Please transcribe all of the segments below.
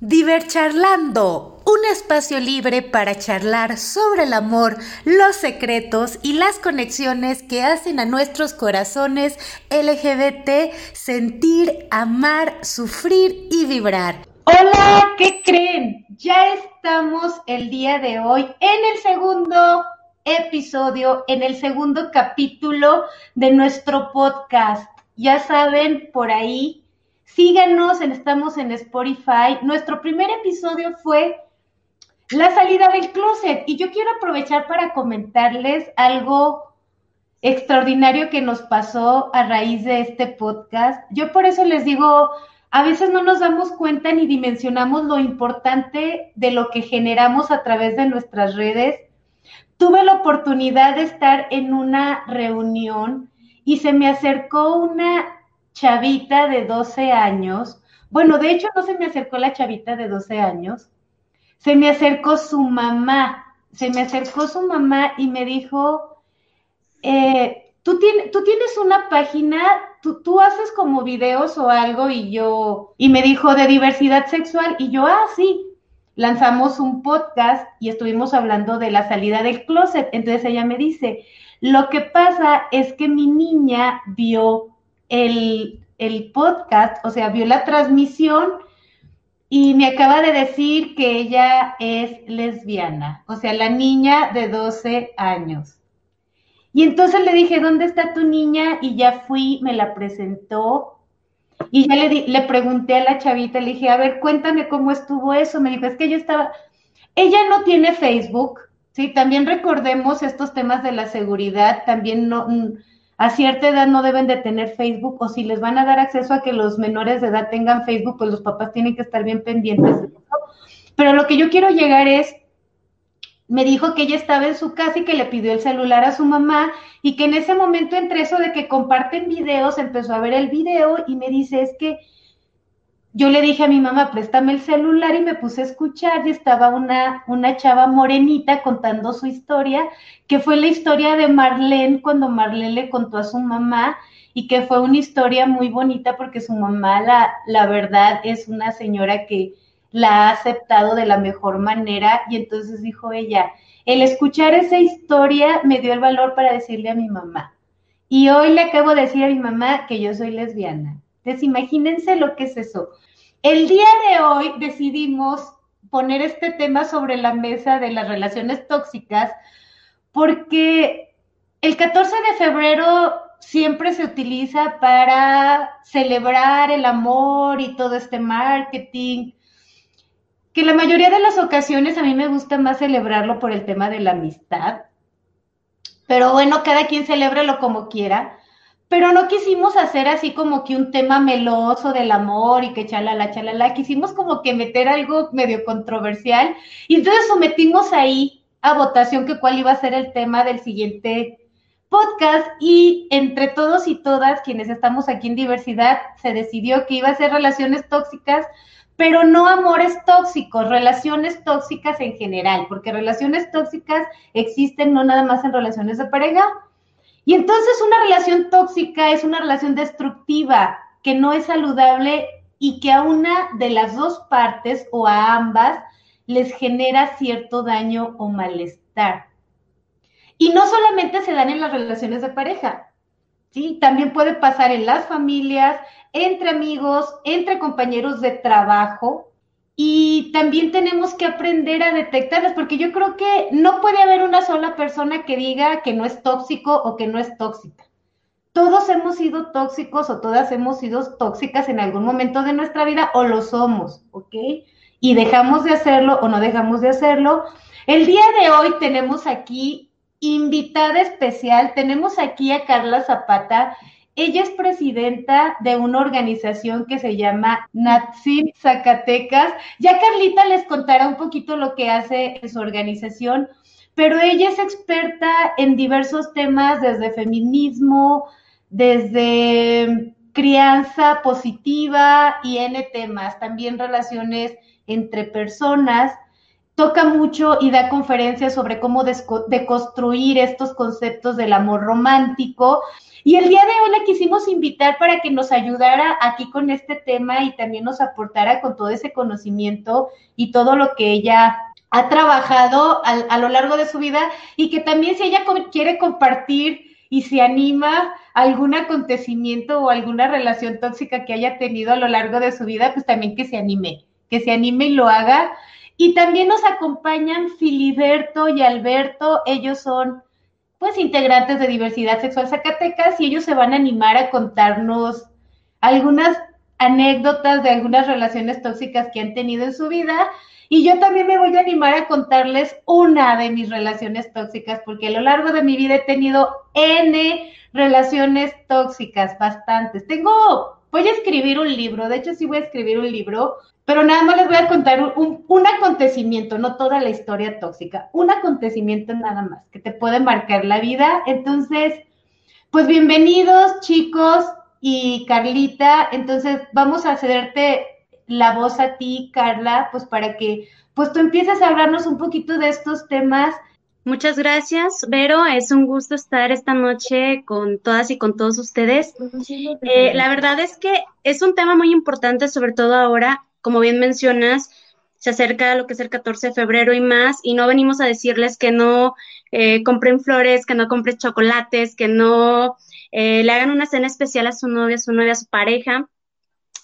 Divercharlando, un espacio libre para charlar sobre el amor, los secretos y las conexiones que hacen a nuestros corazones LGBT sentir, amar, sufrir y vibrar. Hola, ¿qué creen? Ya estamos el día de hoy en el segundo episodio, en el segundo capítulo de nuestro podcast. Ya saben, por ahí Síganos, estamos en Spotify. Nuestro primer episodio fue la salida del closet y yo quiero aprovechar para comentarles algo extraordinario que nos pasó a raíz de este podcast. Yo por eso les digo, a veces no nos damos cuenta ni dimensionamos lo importante de lo que generamos a través de nuestras redes. Tuve la oportunidad de estar en una reunión y se me acercó una chavita de 12 años, bueno, de hecho no se me acercó la chavita de 12 años, se me acercó su mamá, se me acercó su mamá y me dijo, eh, ¿tú, tienes, una página, ¿Tú, tú haces como videos o algo y yo, y me dijo de diversidad sexual y yo, ah, sí, lanzamos un podcast y estuvimos hablando de la salida del closet. Entonces ella me dice, lo que pasa es que mi niña vio el, podcast, o sea, vio la transmisión y me acaba de decir que ella es lesbiana, o sea, la niña de 12 años. Y entonces le dije, ¿dónde está tu niña? Y ya fui, me la presentó. Y ya le, le pregunté a la chavita, le dije, a ver, cuéntame cómo estuvo eso. Me dijo, es que yo estaba, ella no tiene Facebook, ¿sí? También recordemos estos temas de la seguridad, también no, a cierta edad no deben de tener Facebook o si les van a dar acceso a que los menores de edad tengan Facebook, pues los papás tienen que estar bien pendientes de eso. Pero lo que yo quiero llegar es, me dijo que ella estaba en su casa y que le pidió el celular a su mamá y que en ese momento entre eso de que comparten videos, empezó a ver el video y me dice, es que yo le dije a mi mamá, préstame el celular y me puse a escuchar y estaba una, una chava morenita contando su historia, que fue la historia de Marlene cuando Marlene le contó a su mamá y que fue una historia muy bonita porque su mamá, la, la verdad, es una señora que la ha aceptado de la mejor manera y entonces dijo ella, el escuchar esa historia me dio el valor para decirle a mi mamá. Y hoy le acabo de decir a mi mamá que yo soy lesbiana. Entonces, imagínense lo que es eso. El día de hoy decidimos poner este tema sobre la mesa de las relaciones tóxicas porque el 14 de febrero siempre se utiliza para celebrar el amor y todo este marketing, que la mayoría de las ocasiones a mí me gusta más celebrarlo por el tema de la amistad. Pero bueno, cada quien celébralo como quiera pero no quisimos hacer así como que un tema meloso del amor y que chalala, chalala, quisimos como que meter algo medio controversial y entonces sometimos ahí a votación que cuál iba a ser el tema del siguiente podcast y entre todos y todas quienes estamos aquí en diversidad se decidió que iba a ser relaciones tóxicas, pero no amores tóxicos, relaciones tóxicas en general, porque relaciones tóxicas existen no nada más en relaciones de pareja, y entonces una relación tóxica es una relación destructiva que no es saludable y que a una de las dos partes o a ambas les genera cierto daño o malestar. Y no solamente se dan en las relaciones de pareja, ¿sí? También puede pasar en las familias, entre amigos, entre compañeros de trabajo, y también tenemos que aprender a detectarlas, porque yo creo que no puede haber una sola persona que diga que no es tóxico o que no es tóxica. Todos hemos sido tóxicos o todas hemos sido tóxicas en algún momento de nuestra vida o lo somos, ¿ok? Y dejamos de hacerlo o no dejamos de hacerlo. El día de hoy tenemos aquí invitada especial, tenemos aquí a Carla Zapata. Ella es presidenta de una organización que se llama Natsim Zacatecas. Ya Carlita les contará un poquito lo que hace su organización, pero ella es experta en diversos temas, desde feminismo, desde crianza positiva y N temas, también relaciones entre personas. toca mucho y da conferencias sobre cómo deconstruir estos conceptos del amor romántico. Y el día de hoy la quisimos invitar para que nos ayudara aquí con este tema y también nos aportara con todo ese conocimiento y todo lo que ella ha trabajado a, lo largo de su vida y que también si ella quiere compartir y se anima a algún acontecimiento o alguna relación tóxica que haya tenido a lo largo de su vida, pues también que se anime, que se anime y lo haga. Y también nos acompañan Filiberto y Alberto, ellos son pues integrantes de diversidad sexual Zacatecas y ellos se van a animar a contarnos algunas anécdotas de algunas relaciones tóxicas que han tenido en su vida y yo también me voy a animar a contarles una de mis relaciones tóxicas, porque a lo largo de mi vida he tenido N relaciones tóxicas, bastantes. Tengo, voy a escribir un libro, de hecho sí voy a escribir un libro, pero nada más les voy a contar un, un acontecimiento, no toda la historia tóxica, un acontecimiento nada más que te puede marcar la vida. Entonces, pues bienvenidos chicos y Carlita, entonces vamos a cederte la voz a ti, Carla, pues para que pues tú empieces a hablarnos un poquito de estos temas. Muchas gracias, Vero. Es un gusto estar esta noche con todas y con todos ustedes. Eh, la verdad es que es un tema muy importante, sobre todo ahora, como bien mencionas, se acerca lo que es el 14 de febrero y más, y no venimos a decirles que no eh, compren flores, que no compren chocolates, que no eh, le hagan una cena especial a su novia, a su novia, a su pareja,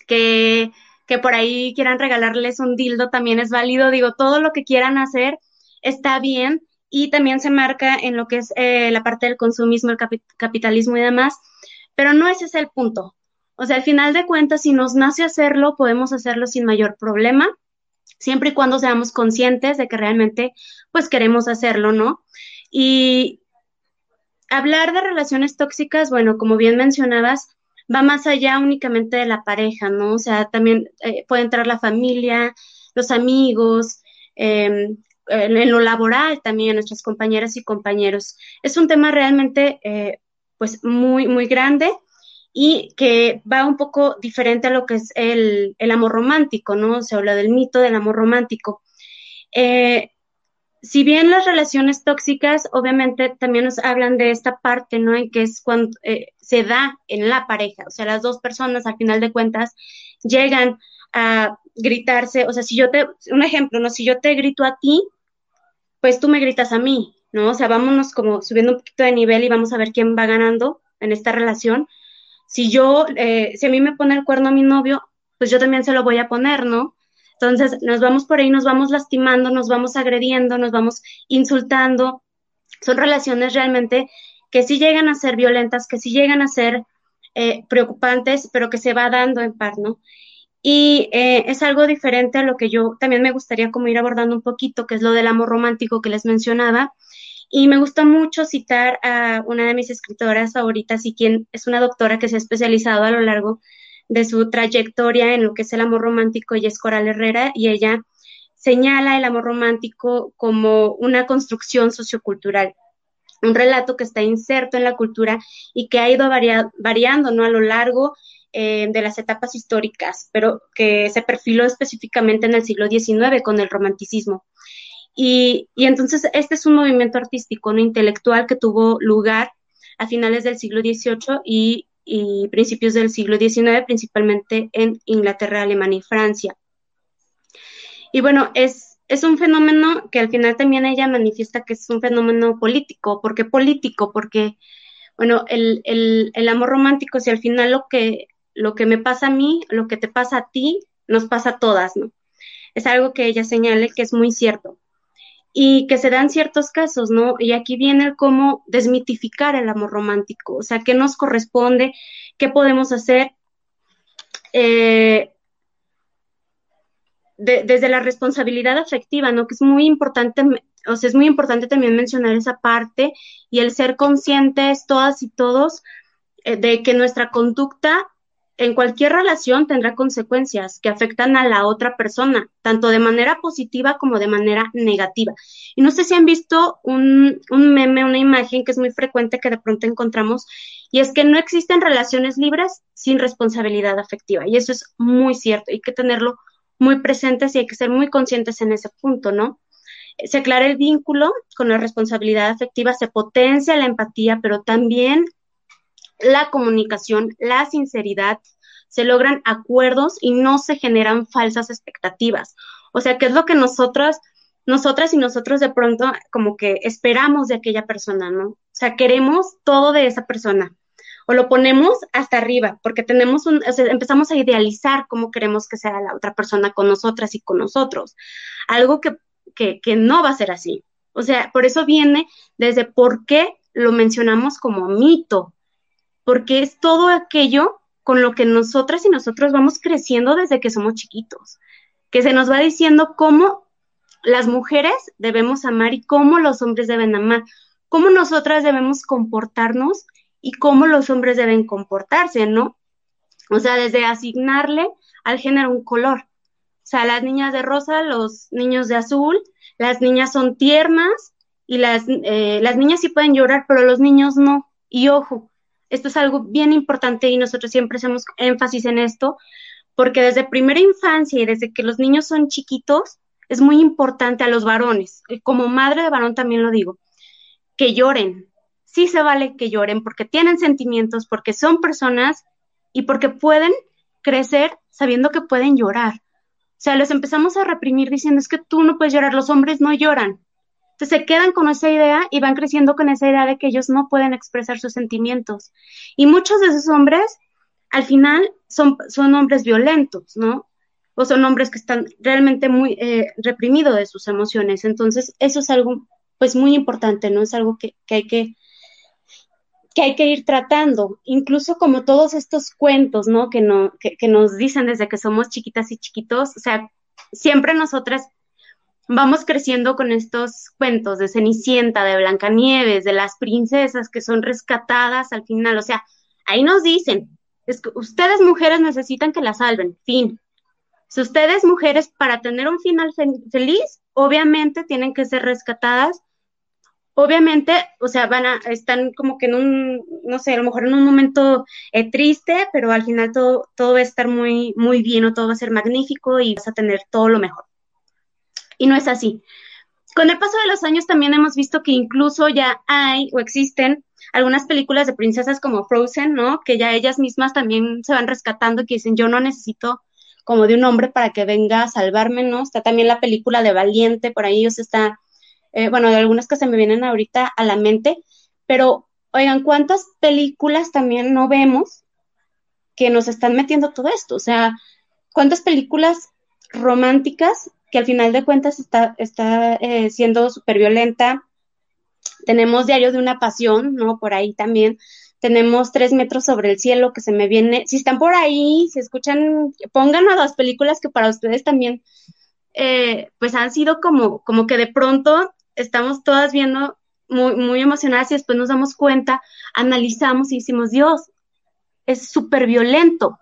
que que por ahí quieran regalarles un dildo también es válido. Digo, todo lo que quieran hacer está bien y también se marca en lo que es eh, la parte del consumismo, el capitalismo y demás, pero no ese es el punto. O sea, al final de cuentas, si nos nace hacerlo, podemos hacerlo sin mayor problema, siempre y cuando seamos conscientes de que realmente, pues queremos hacerlo, ¿no? Y hablar de relaciones tóxicas, bueno, como bien mencionabas, va más allá únicamente de la pareja, ¿no? O sea, también eh, puede entrar la familia, los amigos, em, en, lo laboral también, nuestras compañeras y compañeros. Es un tema realmente, eh, pues, muy, muy grande y que va un poco diferente a lo que es el, el amor romántico, ¿no? Se habla del mito del amor romántico. Eh, si bien las relaciones tóxicas, obviamente también nos hablan de esta parte, ¿no? En que es cuando eh, se da en la pareja, o sea, las dos personas al final de cuentas llegan a gritarse, o sea, si yo te, un ejemplo, ¿no? Si yo te grito a ti, pues tú me gritas a mí, ¿no? O sea, vámonos como subiendo un poquito de nivel y vamos a ver quién va ganando en esta relación. Si yo, eh, si a mí me pone el cuerno a mi novio, pues yo también se lo voy a poner, ¿no? Entonces, nos vamos por ahí, nos vamos lastimando, nos vamos agrediendo, nos vamos insultando. Son relaciones realmente que sí llegan a ser violentas, que sí llegan a ser eh, preocupantes, pero que se va dando en par, ¿no? Y eh, es algo diferente a lo que yo también me gustaría como ir abordando un poquito, que es lo del amor romántico que les mencionaba. Y me gusta mucho citar a una de mis escritoras favoritas y quien es una doctora que se ha especializado a lo largo de su trayectoria en lo que es el amor romántico, ella es Coral Herrera y ella señala el amor romántico como una construcción sociocultural, un relato que está inserto en la cultura y que ha ido variando ¿no? a lo largo eh, de las etapas históricas, pero que se perfiló específicamente en el siglo XIX con el romanticismo. Y, y entonces este es un movimiento artístico, no intelectual, que tuvo lugar a finales del siglo XVIII y y principios del siglo XIX, principalmente en Inglaterra, Alemania y Francia. Y bueno, es, es un fenómeno que al final también ella manifiesta que es un fenómeno político. ¿Por qué político? Porque, bueno, el, el, el amor romántico, si al final lo que, lo que me pasa a mí, lo que te pasa a ti, nos pasa a todas, ¿no? Es algo que ella señale que es muy cierto y que se dan ciertos casos, ¿no? Y aquí viene el cómo desmitificar el amor romántico, o sea, qué nos corresponde, qué podemos hacer eh, desde la responsabilidad afectiva, ¿no? Que es muy importante, o sea, es muy importante también mencionar esa parte y el ser conscientes todas y todos eh, de que nuestra conducta en cualquier relación tendrá consecuencias que afectan a la otra persona, tanto de manera positiva como de manera negativa. Y no sé si han visto un, meme, una imagen que es muy frecuente que de pronto encontramos, y es que no existen relaciones libres sin responsabilidad afectiva. Y eso es muy cierto, hay que tenerlo muy presentes y hay que ser muy conscientes en ese punto, ¿no? se aclara el vínculo con la responsabilidad afectiva, se potencia la empatía, pero también la comunicación, la sinceridad, se logran acuerdos y no se generan falsas expectativas. O sea, ¿qué es lo que nosotros, nosotras y nosotros de pronto como que esperamos de aquella persona, ¿no? O sea, queremos todo de esa persona o lo ponemos hasta arriba, porque tenemos un, empezamos a idealizar cómo queremos que sea la otra persona con nosotras y con nosotros. Algo que, que, que no va a ser así. O sea, por eso viene desde por qué lo mencionamos como mito, porque es todo aquello con lo que nosotras y nosotros vamos creciendo desde que somos chiquitos, que se nos va diciendo cómo las mujeres debemos amar y cómo los hombres deben amar, cómo nosotras debemos comportarnos y cómo los hombres deben comportarse, ¿no? O sea, desde asignarle al género un color. O sea, las niñas de rosa, los niños de azul, las niñas son tiernas y las, eh, las niñas sí pueden llorar, pero los niños no. Y ojo, esto es algo bien importante y nosotros siempre hacemos énfasis en esto, porque desde primera infancia y desde que los niños son chiquitos, es muy importante a los varones, como madre de varón también lo digo, que lloren, sí se vale que lloren porque tienen sentimientos, porque son personas y porque pueden crecer sabiendo que pueden llorar. O sea, les empezamos a reprimir diciendo es que tú no puedes llorar, los hombres no lloran. Entonces se quedan con esa idea y van creciendo con esa idea de que ellos no pueden expresar sus sentimientos. Y muchos de esos hombres, al final, son, son hombres violentos, ¿no? O son hombres que están realmente muy eh, reprimidos de sus emociones. Entonces, eso es algo, pues, muy importante, ¿no? Es algo que hay que que hay que ir tratando, incluso como todos estos cuentos, ¿no? Que, no, que, nos dicen desde que somos chiquitas y chiquitos, o sea, siempre nosotras vamos creciendo con estos cuentos de Cenicienta, de Blancanieves, de las princesas que son rescatadas al final, o sea, ahí nos dicen, es que ustedes mujeres necesitan que la salven, fin. Si ustedes mujeres para tener un final feliz, obviamente tienen que ser rescatadas obviamente, o sea, van a, están como que en un, no sé, a lo mejor en un momento eh, triste, pero al final todo, todo va a estar muy, muy bien o todo va a ser magnífico y vas a tener todo lo mejor. Y no es así. Con el paso de los años también hemos visto que incluso ya hay o existen algunas películas de princesas como Frozen, ¿no? Que ya ellas mismas también se van rescatando y que dicen, yo no necesito como de un hombre para que venga a salvarme, ¿no? Está también la película de Valiente, por ahí, o está eh, bueno, de algunas que se me vienen ahorita a la mente, pero oigan, ¿cuántas películas también no vemos que nos están metiendo todo esto? O sea, ¿cuántas películas románticas que al final de cuentas está, está eh, siendo súper violenta? Tenemos Diario de una Pasión, ¿no? Por ahí también. Tenemos Tres metros sobre el cielo que se me viene. Si están por ahí, si escuchan, pongan a las películas que para ustedes también, eh, pues han sido como, como que de pronto estamos todas viendo muy, muy emocionadas y después nos damos cuenta, analizamos y decimos, Dios, es súper violento.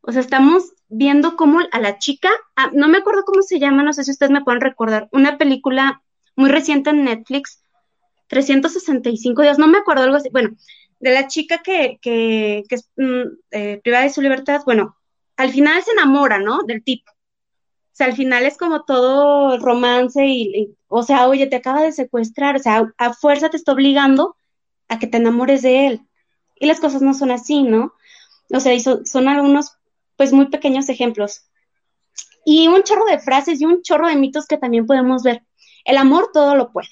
O sea, estamos viendo cómo a la chica, no me acuerdo cómo se llama, no sé si ustedes me pueden recordar, una película muy reciente en Netflix, 365 días, no me acuerdo algo así, bueno, de la chica que, que, que es mm, eh, privada de su libertad, bueno, al final se enamora, ¿no? Del tipo. O sea, al final es como todo romance y, o sea, oye, te acaba de secuestrar, o sea, a, fuerza te está obligando a que te enamores de él. Y las cosas no son así, ¿no? O sea, son, algunos, pues, muy pequeños ejemplos. Y un chorro de frases y un chorro de mitos que también podemos ver. El amor todo lo puede,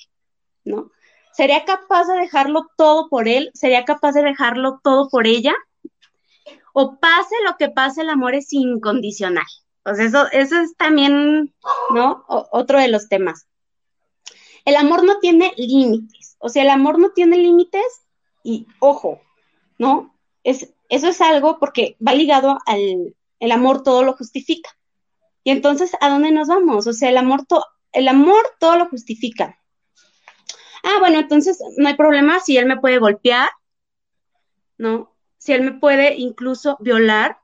¿no? ¿Sería capaz de dejarlo todo por él? ¿Sería capaz de dejarlo todo por ella? O pase lo que pase, el amor es incondicional. Pues eso, eso es también, ¿no? otro de los temas. El amor no tiene límites. O sea, el amor no tiene límites y ojo, ¿no? Es, eso es algo porque va ligado al el amor todo lo justifica. Y entonces, ¿a dónde nos vamos? O sea, el amor, el amor todo lo justifica. Ah, bueno, entonces no hay problema si él me puede golpear, ¿no? Si él me puede incluso violar,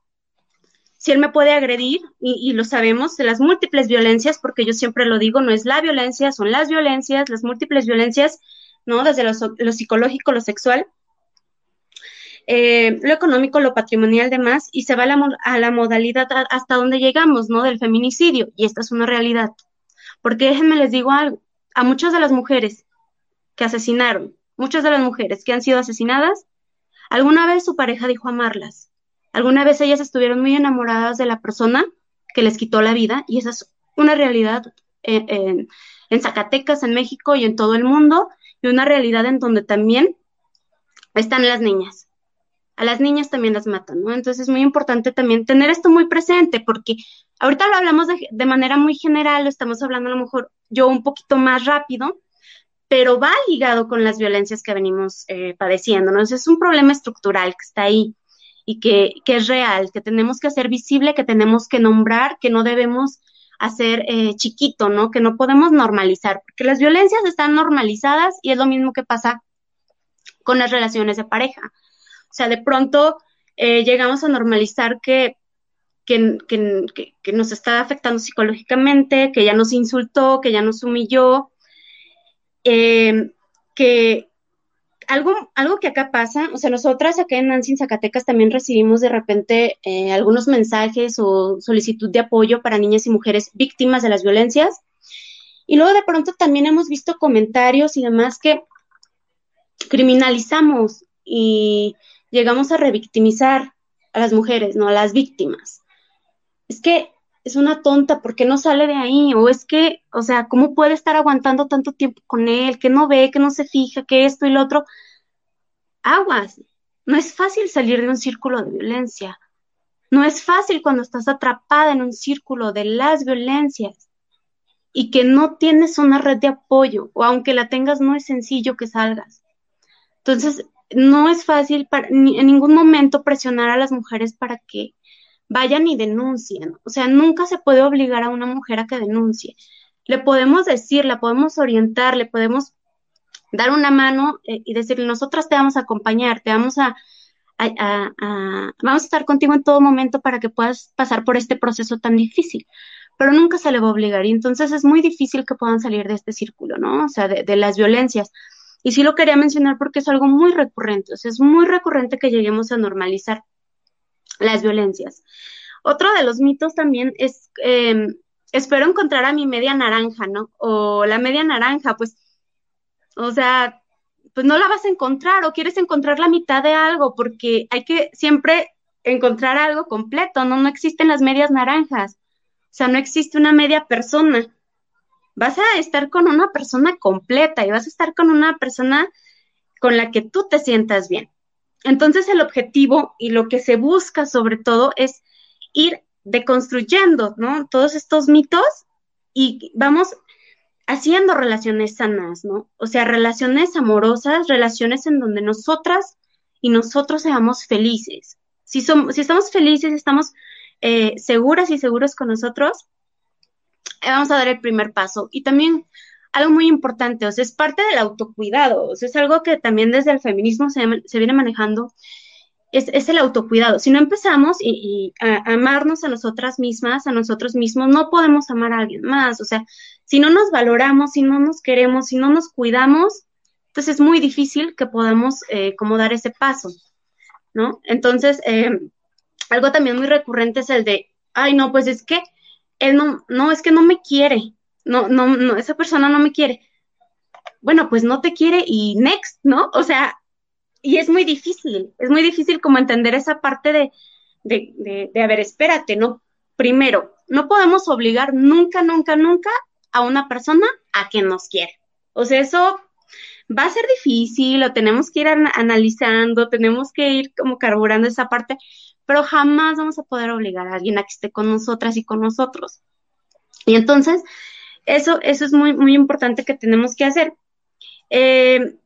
si él me puede agredir, y, lo sabemos, de las múltiples violencias, porque yo siempre lo digo, no es la violencia, son las violencias, las múltiples violencias, ¿no? Desde lo, psicológico, lo sexual, eh, lo económico, lo patrimonial, demás, y se va a la, a la modalidad hasta donde llegamos, ¿no? Del feminicidio, y esta es una realidad. Porque déjenme les digo algo, a muchas de las mujeres que asesinaron, muchas de las mujeres que han sido asesinadas, alguna vez su pareja dijo amarlas. Alguna vez ellas estuvieron muy enamoradas de la persona que les quitó la vida y esa es una realidad en, en Zacatecas, en México y en todo el mundo y una realidad en donde también están las niñas. A las niñas también las matan, ¿no? Entonces es muy importante también tener esto muy presente porque ahorita lo hablamos de, manera muy general, lo estamos hablando a lo mejor yo un poquito más rápido, pero va ligado con las violencias que venimos eh, padeciendo, ¿no? es un problema estructural que está ahí y que, que, es real, que tenemos que hacer visible, que tenemos que nombrar, que no debemos hacer eh, chiquito, ¿no? Que no podemos normalizar, porque las violencias están normalizadas y es lo mismo que pasa con las relaciones de pareja. O sea, de pronto eh, llegamos a normalizar que, que, que, nos está afectando psicológicamente, que ya nos insultó, que ya nos humilló, eh, que, algo, algo que acá pasa, o sea, nosotras acá en Nancy, Zacatecas, también recibimos de repente eh, algunos mensajes o solicitud de apoyo para niñas y mujeres víctimas de las violencias. Y luego de pronto también hemos visto comentarios y demás que criminalizamos y llegamos a revictimizar a las mujeres, ¿no? A las víctimas. Es que es una tonta, ¿por qué no sale de ahí? O es que, o sea, ¿cómo puede estar aguantando tanto tiempo con él? Que no ve, que no se fija, que esto y lo otro. Aguas, no es fácil salir de un círculo de violencia. No es fácil cuando estás atrapada en un círculo de las violencias y que no tienes una red de apoyo, o aunque la tengas, no es sencillo que salgas. Entonces, no es fácil en ningún momento presionar a las mujeres para que vayan y denuncien. O sea, nunca se puede obligar a una mujer a que denuncie. Le podemos decir, la podemos orientar, le podemos dar una mano eh, y decirle, nosotras te vamos a acompañar, te vamos a, vamos a estar contigo en todo momento para que puedas pasar por este proceso tan difícil. Pero nunca se le va a obligar y entonces es muy difícil que puedan salir de este círculo, ¿no? O sea, de, de las violencias. Y sí lo quería mencionar porque es algo muy recurrente, o sea, es muy recurrente que lleguemos a normalizar las violencias. Otro de los mitos también es, em, espero encontrar a mi media naranja, ¿no? O la media naranja, pues, o sea, pues no la vas a encontrar o quieres encontrar la mitad de algo porque hay que siempre encontrar algo completo, ¿no? No existen las medias naranjas, o sea, no existe una media persona. Vas a estar con una persona completa y vas a estar con una persona con la que tú te sientas bien. Entonces el objetivo y lo que se busca sobre todo es ir deconstruyendo, ¿no? Todos estos mitos y vamos haciendo relaciones sanas, ¿no? O sea, relaciones amorosas, relaciones en donde nosotras y nosotros seamos felices. Si, somos, si estamos felices, estamos eh, seguras y seguros con nosotros, eh, vamos a dar el primer paso. Y también algo muy importante, o sea, es parte del autocuidado, o sea, es algo que también desde el feminismo se, viene manejando, es, el autocuidado. Si no empezamos y, a, amarnos a nosotras mismas, a nosotros mismos, no podemos amar a alguien más, o sea, si no nos valoramos, si no nos queremos, si no nos cuidamos, entonces es muy difícil que podamos eh, como dar ese paso, ¿no? Entonces, eh, algo también muy recurrente es el de, ay, no, pues es que él no, no, es que no me quiere, no, no, no, esa persona no me quiere. Bueno, pues no te quiere y next, ¿no? O sea, y es muy difícil, es muy difícil como entender esa parte de, de, de, a ver, espérate, ¿no? Primero, no podemos obligar nunca, nunca, nunca a una persona a que nos quiera. O sea, eso va a ser difícil, lo tenemos que ir analizando, tenemos que ir como carburando esa parte, pero jamás vamos a poder obligar a alguien a que esté con nosotras y con nosotros. Y entonces, eso, eso es muy, muy importante que tenemos que hacer. Eh,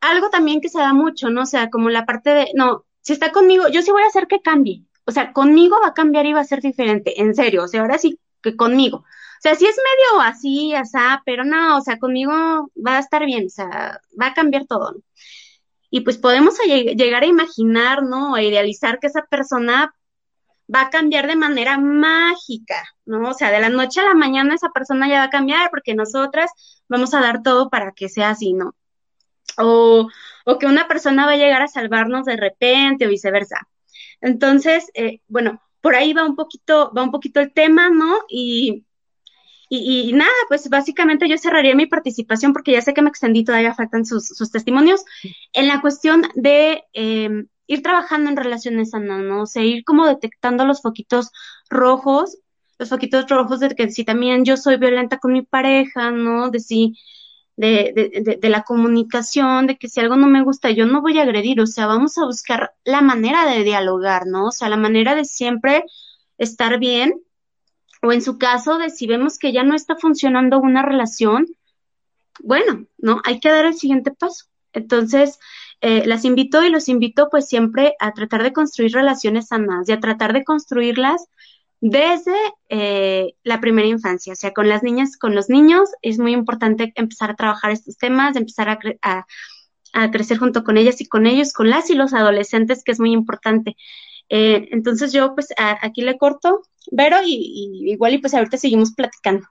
algo también que se da mucho, ¿no? O sea, como la parte de, no, si está conmigo, yo sí voy a hacer que cambie. O sea, conmigo va a cambiar y va a ser diferente, en serio. O sea, ahora sí que conmigo. O sea, sí es medio así, asá, pero no, o sea, conmigo va a estar bien, o sea, va a cambiar todo. ¿no? Y pues podemos llegar a imaginar, ¿no? A idealizar que esa persona va a cambiar de manera mágica, ¿no? O sea, de la noche a la mañana esa persona ya va a cambiar porque nosotras vamos a dar todo para que sea así, ¿no? O, o que una persona va a llegar a salvarnos de repente o viceversa. Entonces, eh, bueno, por ahí va un poquito, va un poquito el tema, ¿no? Y, Y, nada, pues básicamente yo cerraría mi participación porque ya sé que me extendí, todavía faltan sus, testimonios, en la cuestión de em, ir trabajando en relaciones sanas, ¿no? O sea, ir como detectando los foquitos rojos, los foquitos rojos de que si también yo soy violenta con mi pareja, ¿no? De si, de, de, de la comunicación, de que si algo no me gusta, yo no voy a agredir, o sea, vamos a buscar la manera de dialogar, ¿no? O sea, la manera de siempre estar bien o en su caso de si vemos que ya no está funcionando una relación, bueno, ¿no? Hay que dar el siguiente paso. Entonces, eh, las invito y los invito pues siempre a tratar de construir relaciones sanas y a tratar de construirlas desde eh, la primera infancia, o sea, con las niñas, con los niños, es muy importante empezar a trabajar estos temas, empezar a, a, crecer junto con ellas y con ellos, con las y los adolescentes, que es muy importante. Eh, entonces yo pues aquí le corto, Vero, y, igual y pues ahorita seguimos platicando.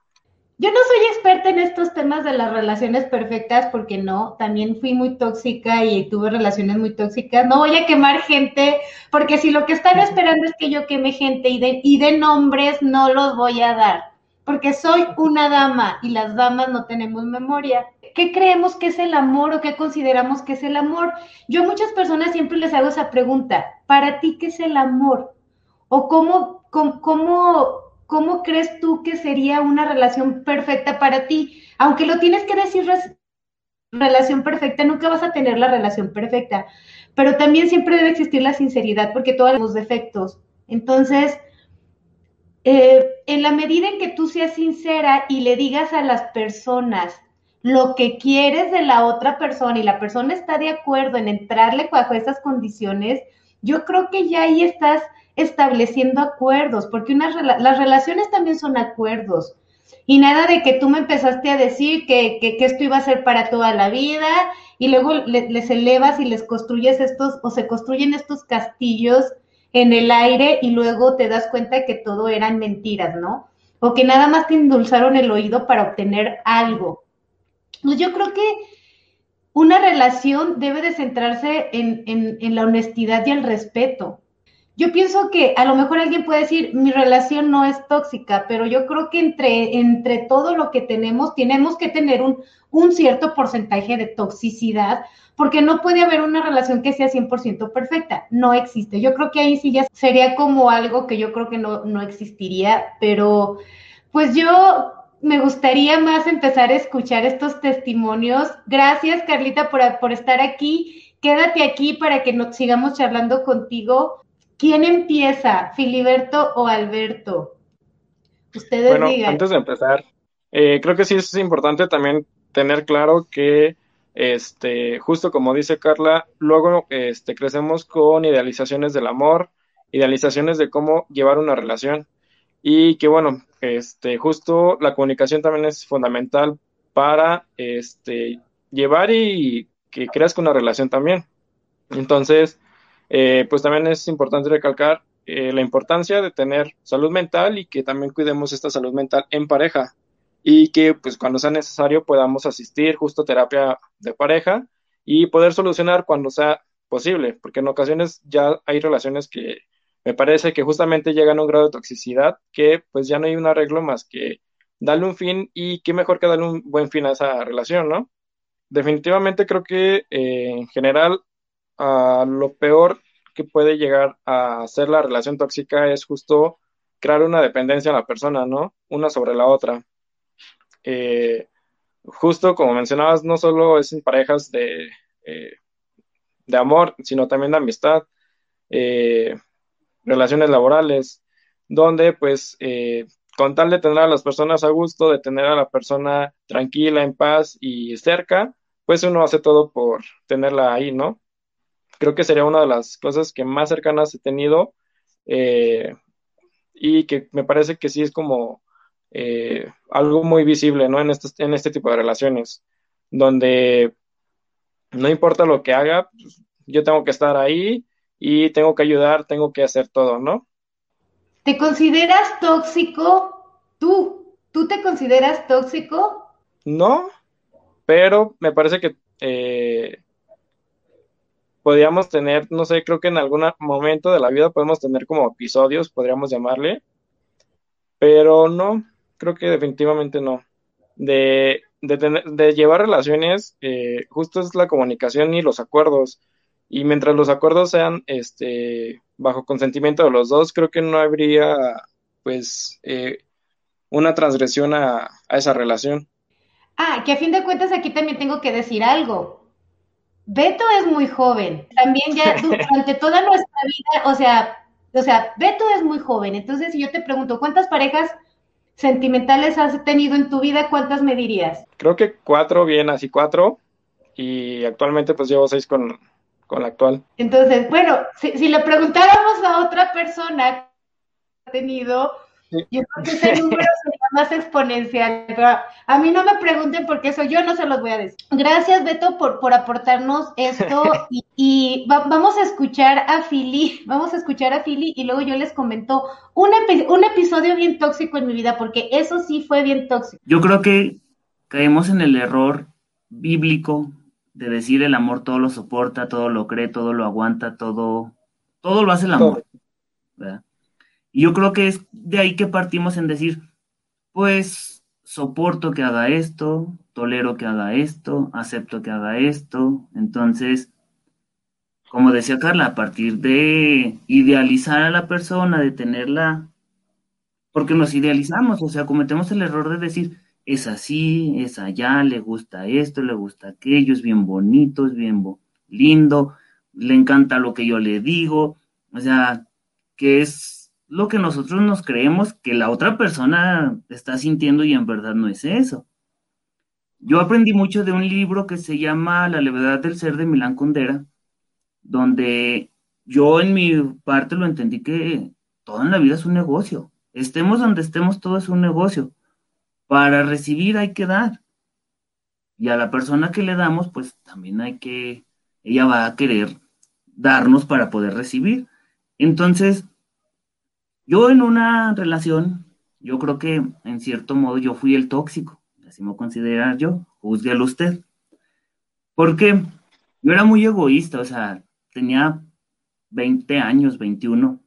Yo no soy experta en estos temas de las relaciones perfectas porque no, también fui muy tóxica y tuve relaciones muy tóxicas. No voy a quemar gente porque si lo que están esperando es que yo queme gente y de, y de nombres, no los voy a dar porque soy una dama y las damas no tenemos memoria. ¿Qué creemos que es el amor o qué consideramos que es el amor? Yo a muchas personas siempre les hago esa pregunta, ¿para ti qué es el amor? ¿O cómo, cómo, cómo, crees tú que sería una relación perfecta para ti? Aunque lo tienes que decir relación perfecta, nunca vas a tener la relación perfecta, pero también siempre debe existir la sinceridad porque todos los defectos. Entonces, eh, en la medida en que tú seas sincera y le digas a las personas lo que quieres de la otra persona y la persona está de acuerdo en entrarle bajo esas condiciones, yo creo que ya ahí estás estableciendo acuerdos, porque las relaciones también son acuerdos. Y nada de que tú me empezaste a decir que, esto iba a ser para toda la vida y luego les elevas y les construyes estos o se construyen estos castillos en el aire y luego te das cuenta que todo eran mentiras, ¿no? O que nada más te endulzaron el oído para obtener algo. Pues yo creo que una relación debe de centrarse en, en la honestidad y el respeto. Yo pienso que a lo mejor alguien puede decir, mi relación no es tóxica, pero yo creo que entre, entre todo lo que tenemos, tenemos que tener un, un cierto porcentaje de toxicidad porque no puede haber una relación que sea 100% perfecta, no existe. Yo creo que ahí sí ya sería como algo que yo creo que no, no existiría, pero pues yo me gustaría más empezar a escuchar estos testimonios. Gracias, Carlita, por, por estar aquí. Quédate aquí para que nos sigamos charlando contigo. ¿Quién empieza, Filiberto o Alberto? Ustedes bueno, Antes de empezar, eh, creo que sí es importante también tener claro que este, justo como dice Carla, luego este, crecemos con idealizaciones del amor, idealizaciones de cómo llevar una relación. Y que bueno, este, justo la comunicación también es fundamental para este, llevar y que crezca una relación también. Entonces, eh, pues también es importante recalcar eh, la importancia de tener salud mental y que también cuidemos esta salud mental en pareja y que pues cuando sea necesario podamos asistir justo a terapia de pareja y poder solucionar cuando sea posible, porque en ocasiones ya hay relaciones que me parece que justamente llegan a un grado de toxicidad que pues ya no hay un arreglo más que darle un fin y qué mejor que darle un buen fin a esa relación, ¿no? Definitivamente creo que eh, en general lo peor que puede llegar a ser la relación tóxica es justo crear una dependencia en la persona, ¿no? Una sobre la otra. Eh, justo como mencionabas, no solo es en parejas de, eh, de amor, sino también de amistad, eh, relaciones laborales, donde pues con tal de tener a las personas a gusto, de tener a la persona tranquila, en paz y cerca, pues uno hace todo por tenerla ahí, ¿no? Creo que sería una de las cosas que más cercanas he tenido y que me parece que sí es como eh, algo muy visible, ¿no? En este, en este tipo de relaciones, donde no importa lo que haga, pues, yo tengo que estar ahí y tengo que ayudar, tengo que hacer todo, ¿no? ¿Te consideras tóxico? ¿Tú? ¿Tú te consideras tóxico? No, pero me parece que eh, podríamos tener, no sé, creo que en algún momento de la vida podemos tener como episodios, podríamos llamarle, pero no, creo que definitivamente no. De, de, de llevar relaciones, eh, justo es la comunicación y los acuerdos. Y mientras los acuerdos sean este, bajo consentimiento de los dos, creo que no habría pues eh, una transgresión a, a esa relación. Ah, que a fin de cuentas aquí también tengo que decir algo. Beto es muy joven. También ya durante toda nuestra vida, o sea, o sea, Beto es muy joven. Entonces, si yo te pregunto, ¿cuántas parejas sentimentales has tenido en tu vida? ¿Cuántas me dirías? Creo que cuatro, bien, así cuatro. Y actualmente pues llevo seis con, con la actual. Entonces, bueno, si, si le preguntáramos a otra persona que ha tenido yo creo que ese número sería más exponencial, pero a mí no me pregunten porque eso yo no se los voy a decir. Gracias, Beto, por, por aportarnos esto y, vamos a escuchar a Philly, vamos a escuchar a Philly y luego yo les comento un, un episodio bien tóxico en mi vida, porque eso sí fue bien tóxico. Yo creo que caemos en el error bíblico de decir el amor todo lo soporta, todo lo cree, todo lo aguanta, todo, todo lo hace el amor. ¿verdad? Y yo creo que es de ahí que partimos en decir, pues soporto que haga esto, tolero que haga esto, acepto que haga esto. Entonces, como decía Carla, a partir de idealizar a la persona, de tenerla, porque nos idealizamos, o sea, cometemos el error de decir, es así, es allá, le gusta esto, le gusta aquello, es bien bonito, es bien lindo, le encanta lo que yo le digo, o sea, que es lo que nosotros nos creemos que la otra persona está sintiendo y en verdad no es eso. Yo aprendí mucho de un libro que se llama La levedad del ser de Milán Kundera, donde yo en mi parte lo entendí que todo en la vida es un negocio. Estemos donde estemos, todo es un negocio. Para recibir hay que dar. Y a la persona que le damos, pues también hay que, ella va a querer darnos para poder recibir. Entonces, yo en una relación, yo creo que en cierto modo yo fui el tóxico, así me considerar yo, juzguelo usted. Porque yo era muy egoísta, o sea, tenía 20 años, 21,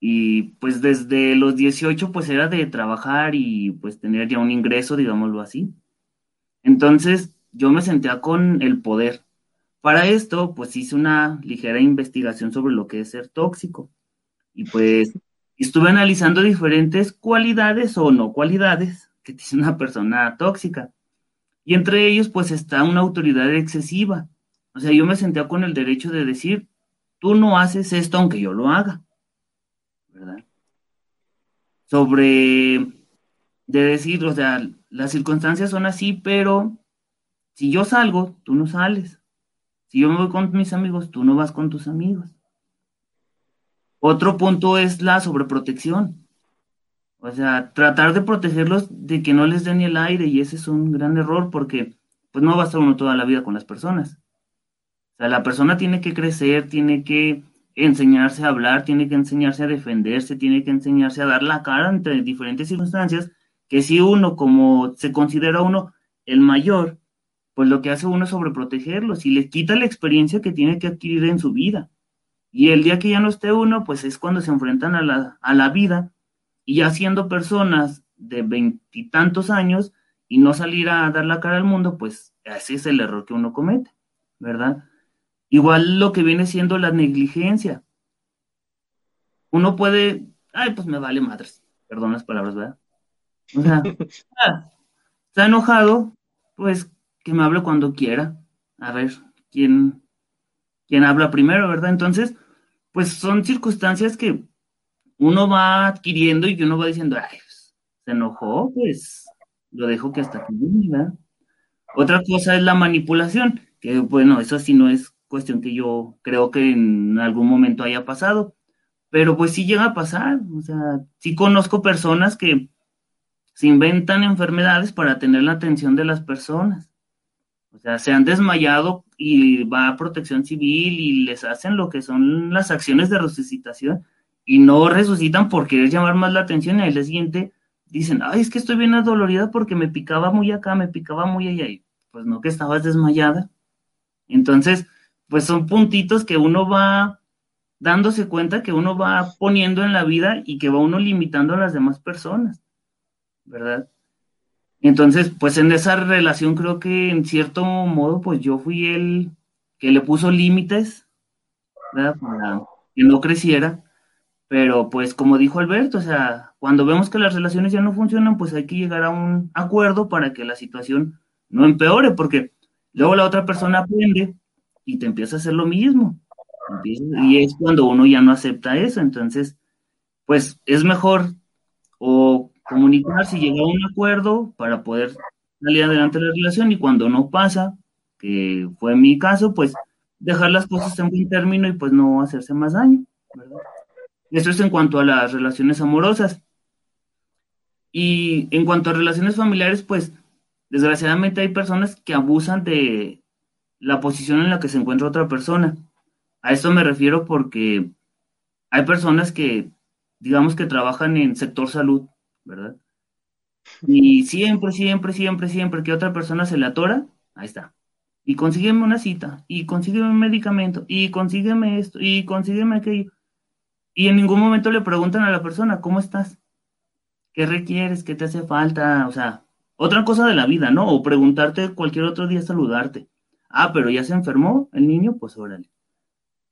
y pues desde los 18 pues era de trabajar y pues tener ya un ingreso, digámoslo así. Entonces yo me sentía con el poder. Para esto pues hice una ligera investigación sobre lo que es ser tóxico. Y pues estuve analizando diferentes cualidades o no cualidades que tiene una persona tóxica. Y entre ellos, pues está una autoridad excesiva. O sea, yo me sentía con el derecho de decir, tú no haces esto aunque yo lo haga. ¿Verdad? Sobre, de decir, o sea, las circunstancias son así, pero si yo salgo, tú no sales. Si yo me voy con mis amigos, tú no vas con tus amigos. Otro punto es la sobreprotección. O sea, tratar de protegerlos de que no les den el aire y ese es un gran error porque pues no va a estar uno toda la vida con las personas. O sea, la persona tiene que crecer, tiene que enseñarse a hablar, tiene que enseñarse a defenderse, tiene que enseñarse a dar la cara entre diferentes circunstancias, que si uno, como se considera uno el mayor, pues lo que hace uno es sobreprotegerlos y le quita la experiencia que tiene que adquirir en su vida. Y el día que ya no esté uno, pues es cuando se enfrentan a la, a la vida y ya siendo personas de veintitantos años y no salir a dar la cara al mundo, pues ese es el error que uno comete, ¿verdad? Igual lo que viene siendo la negligencia. Uno puede, ay, pues me vale madres, perdón las palabras, ¿verdad? O sea, ah, está enojado, pues que me hable cuando quiera. A ver, ¿quién, quién habla primero, verdad? Entonces, pues son circunstancias que uno va adquiriendo y que uno va diciendo, ay, pues, se enojó, pues lo dejo que hasta aquí ¿verdad? Otra cosa es la manipulación, que bueno, eso sí no es cuestión que yo creo que en algún momento haya pasado, pero pues sí llega a pasar, o sea, sí conozco personas que se inventan enfermedades para tener la atención de las personas. O sea, se han desmayado y va a protección civil y les hacen lo que son las acciones de resucitación y no resucitan por querer llamar más la atención y al día siguiente dicen, ay, es que estoy bien adolorida porque me picaba muy acá, me picaba muy allá y pues no que estabas desmayada. Entonces, pues son puntitos que uno va dándose cuenta que uno va poniendo en la vida y que va uno limitando a las demás personas. ¿verdad? Entonces, pues en esa relación creo que en cierto modo, pues yo fui el que le puso límites, ¿verdad? Para que no creciera. Pero pues como dijo Alberto, o sea, cuando vemos que las relaciones ya no funcionan, pues hay que llegar a un acuerdo para que la situación no empeore, porque luego la otra persona aprende y te empieza a hacer lo mismo. Y es cuando uno ya no acepta eso. Entonces, pues es mejor o comunicarse y llegar a un acuerdo para poder salir adelante la relación y cuando no pasa, que fue mi caso, pues dejar las cosas en buen término y pues no hacerse más daño. ¿verdad? Eso es en cuanto a las relaciones amorosas. Y en cuanto a relaciones familiares, pues desgraciadamente hay personas que abusan de la posición en la que se encuentra otra persona. A esto me refiero porque hay personas que, digamos que trabajan en sector salud, ¿verdad? Y siempre, siempre, siempre, siempre que otra persona se le atora, ahí está. Y consígueme una cita, y consígueme un medicamento, y consígueme esto, y consígueme aquello. Y en ningún momento le preguntan a la persona, ¿cómo estás? ¿Qué requieres? ¿Qué te hace falta? O sea, otra cosa de la vida, ¿no? O preguntarte cualquier otro día saludarte. Ah, pero ya se enfermó el niño, pues órale.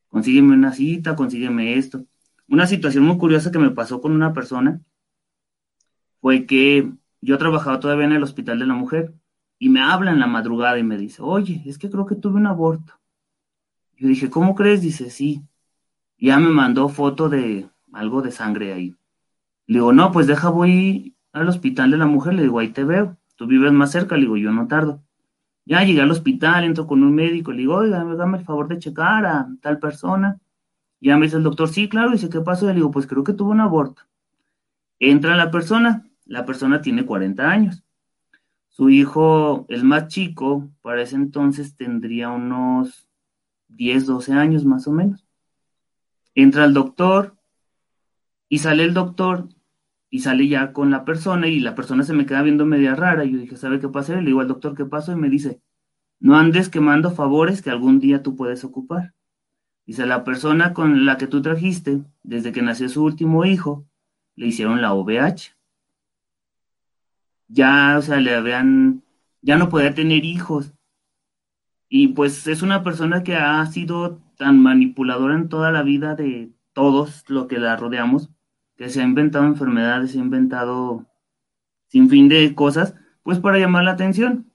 Consígueme una cita, consígueme esto. Una situación muy curiosa que me pasó con una persona fue que yo trabajaba todavía en el hospital de la mujer y me habla en la madrugada y me dice, oye, es que creo que tuve un aborto. Yo dije, ¿cómo crees? Dice, sí. Ya me mandó foto de algo de sangre ahí. Le digo, no, pues deja, voy al hospital de la mujer. Le digo, ahí te veo. Tú vives más cerca. Le digo, yo no tardo. Ya llegué al hospital, entro con un médico. Le digo, oiga, dame el favor de checar a tal persona. Ya me dice el doctor, sí, claro. Dice, ¿qué pasó? Le digo, pues creo que tuvo un aborto. Entra la persona. La persona tiene 40 años. Su hijo, el más chico, para ese entonces tendría unos 10, 12 años más o menos. Entra el doctor y sale el doctor y sale ya con la persona y la persona se me queda viendo media rara. Y yo dije, ¿sabe qué pasa? Le digo al doctor, ¿qué pasó? Y me dice, no andes quemando favores que algún día tú puedes ocupar. Dice, la persona con la que tú trajiste, desde que nació su último hijo, le hicieron la OVH. Ya, o sea, le habían, ya no podía tener hijos. Y pues es una persona que ha sido tan manipuladora en toda la vida de todos lo que la rodeamos, que se ha inventado enfermedades, se ha inventado sin fin de cosas, pues para llamar la atención.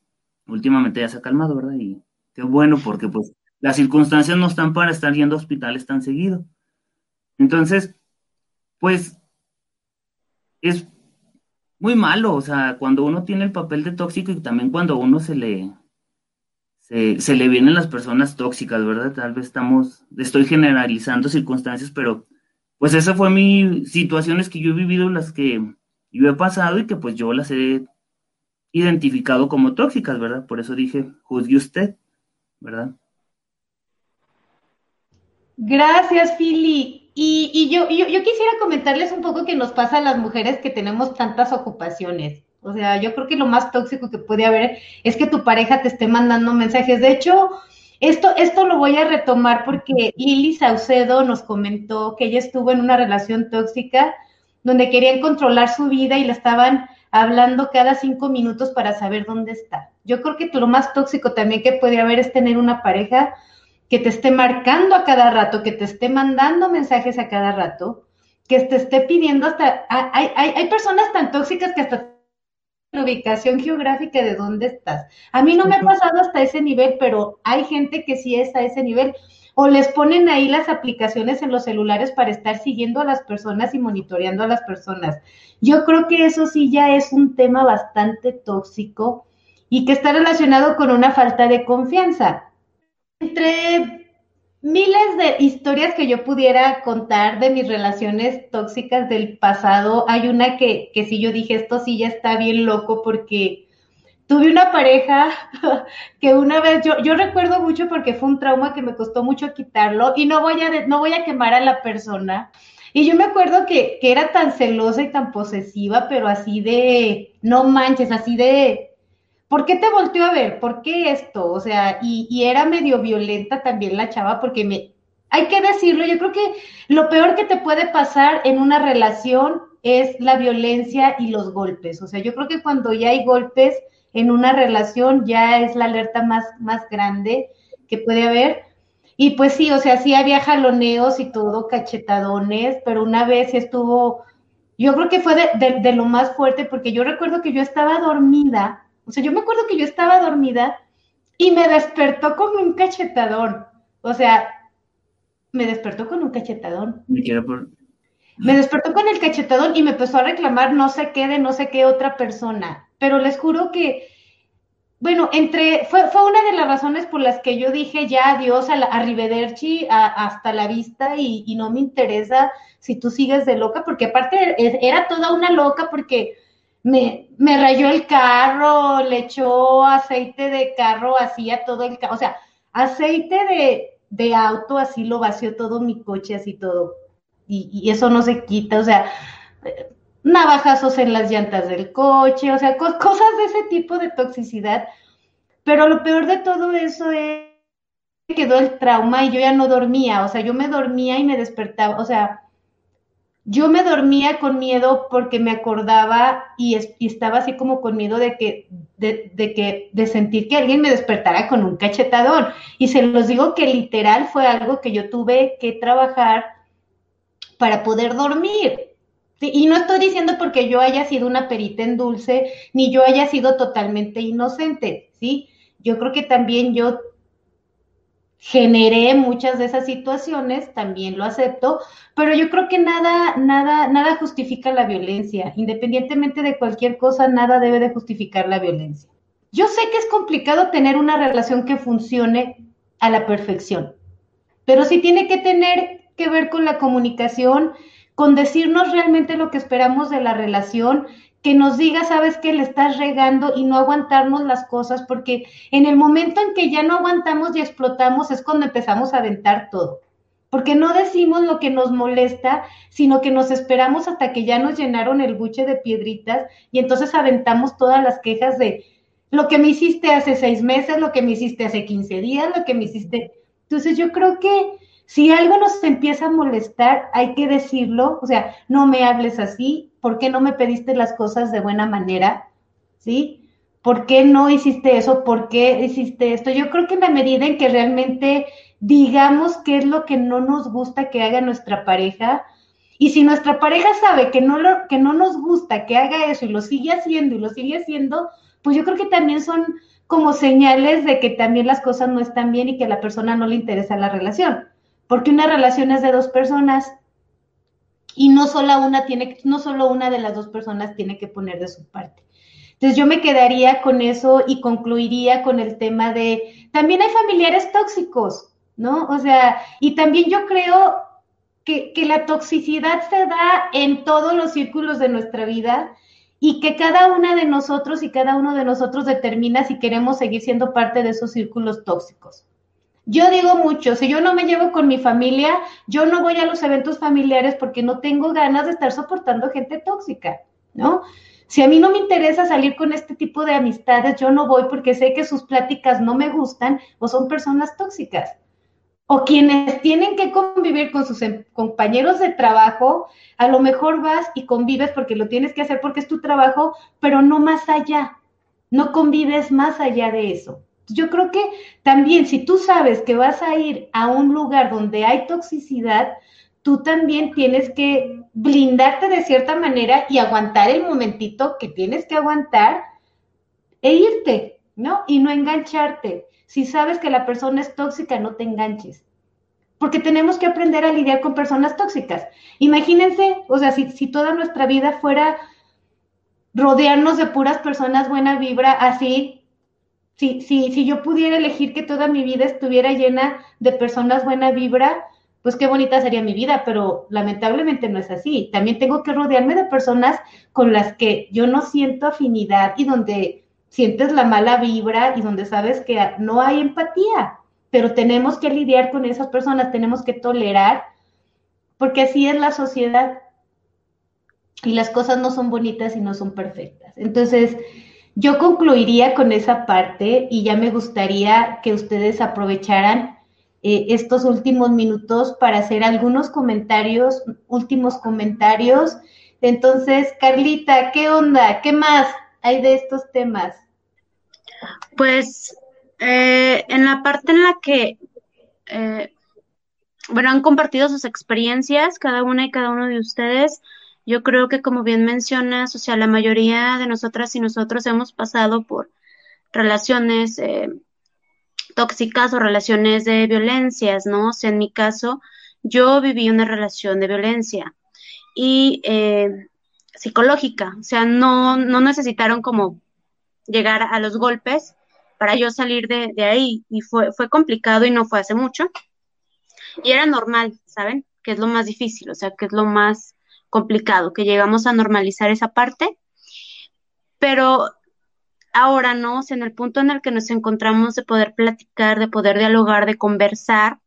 Últimamente ya se ha calmado, ¿verdad? Y qué bueno, porque pues las circunstancias no están para estar yendo a hospitales tan seguido. Entonces, pues es muy malo, o sea, cuando uno tiene el papel de tóxico y también cuando uno se le, se, le vienen las personas tóxicas, ¿verdad? Tal vez estamos, estoy generalizando circunstancias, pero pues esa fue mi situaciones que yo he vivido, las que yo he pasado y que pues yo las he identificado como tóxicas, ¿verdad? Por eso dije, juzgue usted, ¿verdad? Gracias, Fili. Y, yo, yo, yo, quisiera comentarles un poco que nos pasa a las mujeres que tenemos tantas ocupaciones. O sea, yo creo que lo más tóxico que puede haber es que tu pareja te esté mandando mensajes. De hecho, esto, esto lo voy a retomar porque Lili Saucedo nos comentó que ella estuvo en una relación tóxica donde querían controlar su vida y la estaban hablando cada cinco minutos para saber dónde está. Yo creo que lo más tóxico también que puede haber es tener una pareja que te esté marcando a cada rato, que te esté mandando mensajes a cada rato, que te esté pidiendo hasta... Hay, hay, hay personas tan tóxicas que hasta la ubicación geográfica de dónde estás. A mí no me ha pasado hasta ese nivel, pero hay gente que sí está a ese nivel. O les ponen ahí las aplicaciones en los celulares para estar siguiendo a las personas y monitoreando a las personas. Yo creo que eso sí ya es un tema bastante tóxico y que está relacionado con una falta de confianza. Entre miles de historias que yo pudiera contar de mis relaciones tóxicas del pasado. Hay una que, que sí yo dije, esto sí ya está bien loco porque tuve una pareja que una vez, yo, yo recuerdo mucho porque fue un trauma que me costó mucho quitarlo y no voy a, no voy a quemar a la persona. Y yo me acuerdo que, que era tan celosa y tan posesiva, pero así de, no manches, así de, ¿por qué te volteó a ver? ¿Por qué esto? O sea, y, era medio violenta también la chava porque me, hay que decirlo, yo creo que lo peor que te puede pasar en una relación es la violencia y los golpes. O sea, yo creo que cuando ya hay golpes en una relación ya es la alerta más, más grande que puede haber. Y pues sí, o sea, sí había jaloneos y todo, cachetadones, pero una vez estuvo, yo creo que fue de, de, lo más fuerte, porque yo recuerdo que yo estaba dormida, o sea, yo me acuerdo que yo estaba dormida y me despertó con un cachetadón, o sea, me despertó con un cachetadón. Me quiero por... Me despertó con el cachetadón y me empezó a reclamar no sé qué de no sé qué otra persona. Pero les juro que, bueno, entre, fue, fue una de las razones por las que yo dije ya adiós a, la, a hasta la vista y, y, no me interesa si tú sigues de loca, porque aparte era toda una loca porque me, me rayó el carro, le echó aceite de carro, hacía todo el carro, o sea, aceite de, de auto, así lo vació todo mi coche, así todo y, eso no se quita, o sea, navajazos en las llantas del coche, o sea, cosas de ese tipo de toxicidad. Pero lo peor de todo eso es que quedó el trauma y yo ya no dormía, o sea, yo me dormía y me despertaba, o sea, yo me dormía con miedo porque me acordaba y, estaba así como con miedo de que, de, sentir que alguien me despertara con un cachetadón. Y se los digo que literal fue algo que yo tuve que trabajar para poder dormir. Y no estoy diciendo porque yo haya sido una perita en dulce, ni yo haya sido totalmente inocente, ¿sí? Yo creo que también yo generé muchas de esas situaciones, también lo acepto, pero yo creo que nada, nada, nada justifica la violencia. Independientemente de cualquier cosa, nada debe de justificar la violencia. Yo sé que es complicado tener una relación que funcione a la perfección, pero sí tiene que tener que ver con la comunicación, con decirnos realmente lo que esperamos de la relación, que nos diga, sabes que le estás regando y no aguantarnos las cosas, porque en el momento en que ya no aguantamos y explotamos es cuando empezamos a aventar todo. Porque no decimos lo que nos molesta, sino que nos esperamos hasta que ya nos llenaron el buche de piedritas y entonces aventamos todas las quejas de lo que me hiciste hace seis meses, lo que me hiciste hace 15 días, lo que me hiciste. Entonces yo creo que si algo nos empieza a molestar, hay que decirlo, o sea, no me hables así, ¿por qué no me pediste las cosas de buena manera? ¿Sí? ¿Por qué no hiciste eso? ¿Por qué hiciste esto? Yo creo que en la medida en que realmente digamos qué es lo que no nos gusta que haga nuestra pareja, y si nuestra pareja sabe que no, lo, que no nos gusta que haga eso y lo sigue haciendo y lo sigue haciendo, pues yo creo que también son como señales de que también las cosas no están bien y que a la persona no le interesa la relación porque una relación es de dos personas y no solo una tiene, no solo una de las dos personas tiene que poner de su parte. Entonces yo me quedaría con eso y concluiría con el tema de, también hay familiares tóxicos, ¿no? O sea, y también yo creo que, que la toxicidad se da en todos los círculos de nuestra vida y que cada una de nosotros y cada uno de nosotros determina si queremos seguir siendo parte de esos círculos tóxicos. Yo digo mucho, si yo no me llevo con mi familia, yo no voy a los eventos familiares porque no tengo ganas de estar soportando gente tóxica, ¿no? Si a mí no me interesa salir con este tipo de amistades, yo no voy porque sé que sus pláticas no me gustan o son personas tóxicas. O quienes tienen que convivir con sus em, compañeros de trabajo, a lo mejor vas y convives porque lo tienes que hacer porque es tu trabajo, pero no más allá. No convives más allá de eso. Yo creo que también si tú sabes que vas a ir a un lugar donde hay toxicidad, tú también tienes que blindarte de cierta manera y aguantar el momentito que tienes que aguantar e irte, ¿no? Y no engancharte. Si sabes que la persona es tóxica, no te enganches. Porque tenemos que aprender a lidiar con personas tóxicas. Imagínense, o sea, si, si toda nuestra vida fuera rodearnos de puras personas buena vibra, así si, si, si yo pudiera elegir que toda mi vida estuviera llena de personas buena vibra, pues qué bonita sería mi vida, pero lamentablemente no es así. También tengo que rodearme de personas con las que yo no siento afinidad y donde sientes la mala vibra y donde sabes que no hay empatía, pero tenemos que lidiar con esas personas, tenemos que tolerar, porque así es la sociedad y las cosas no son bonitas y no son perfectas. Entonces, yo concluiría con esa parte y ya me gustaría que ustedes aprovecharan eh, estos últimos minutos para hacer algunos comentarios, últimos comentarios Entonces, Carlita, ¿qué onda? ¿Qué más hay de estos temas? Pues eh, en la parte en la que, eh, bueno, han compartido sus experiencias, cada una y cada uno de ustedes, yo creo que como bien mencionas, o sea, la mayoría de nosotras y nosotros hemos pasado por relaciones eh, tóxicas o relaciones de violencias, ¿no? O sea, en mi caso, yo viví una relación de violencia y psicológica, o sea, no, no necesitaron como llegar a los golpes para yo salir de, ahí y fue, fue complicado y no fue hace mucho. Y era normal, ¿saben? Que es lo más difícil, o sea, que es lo más complicado, que llegamos a normalizar esa parte, pero ahora no, en el punto en el que nos encontramos de poder platicar, de poder dialogar, de conversar,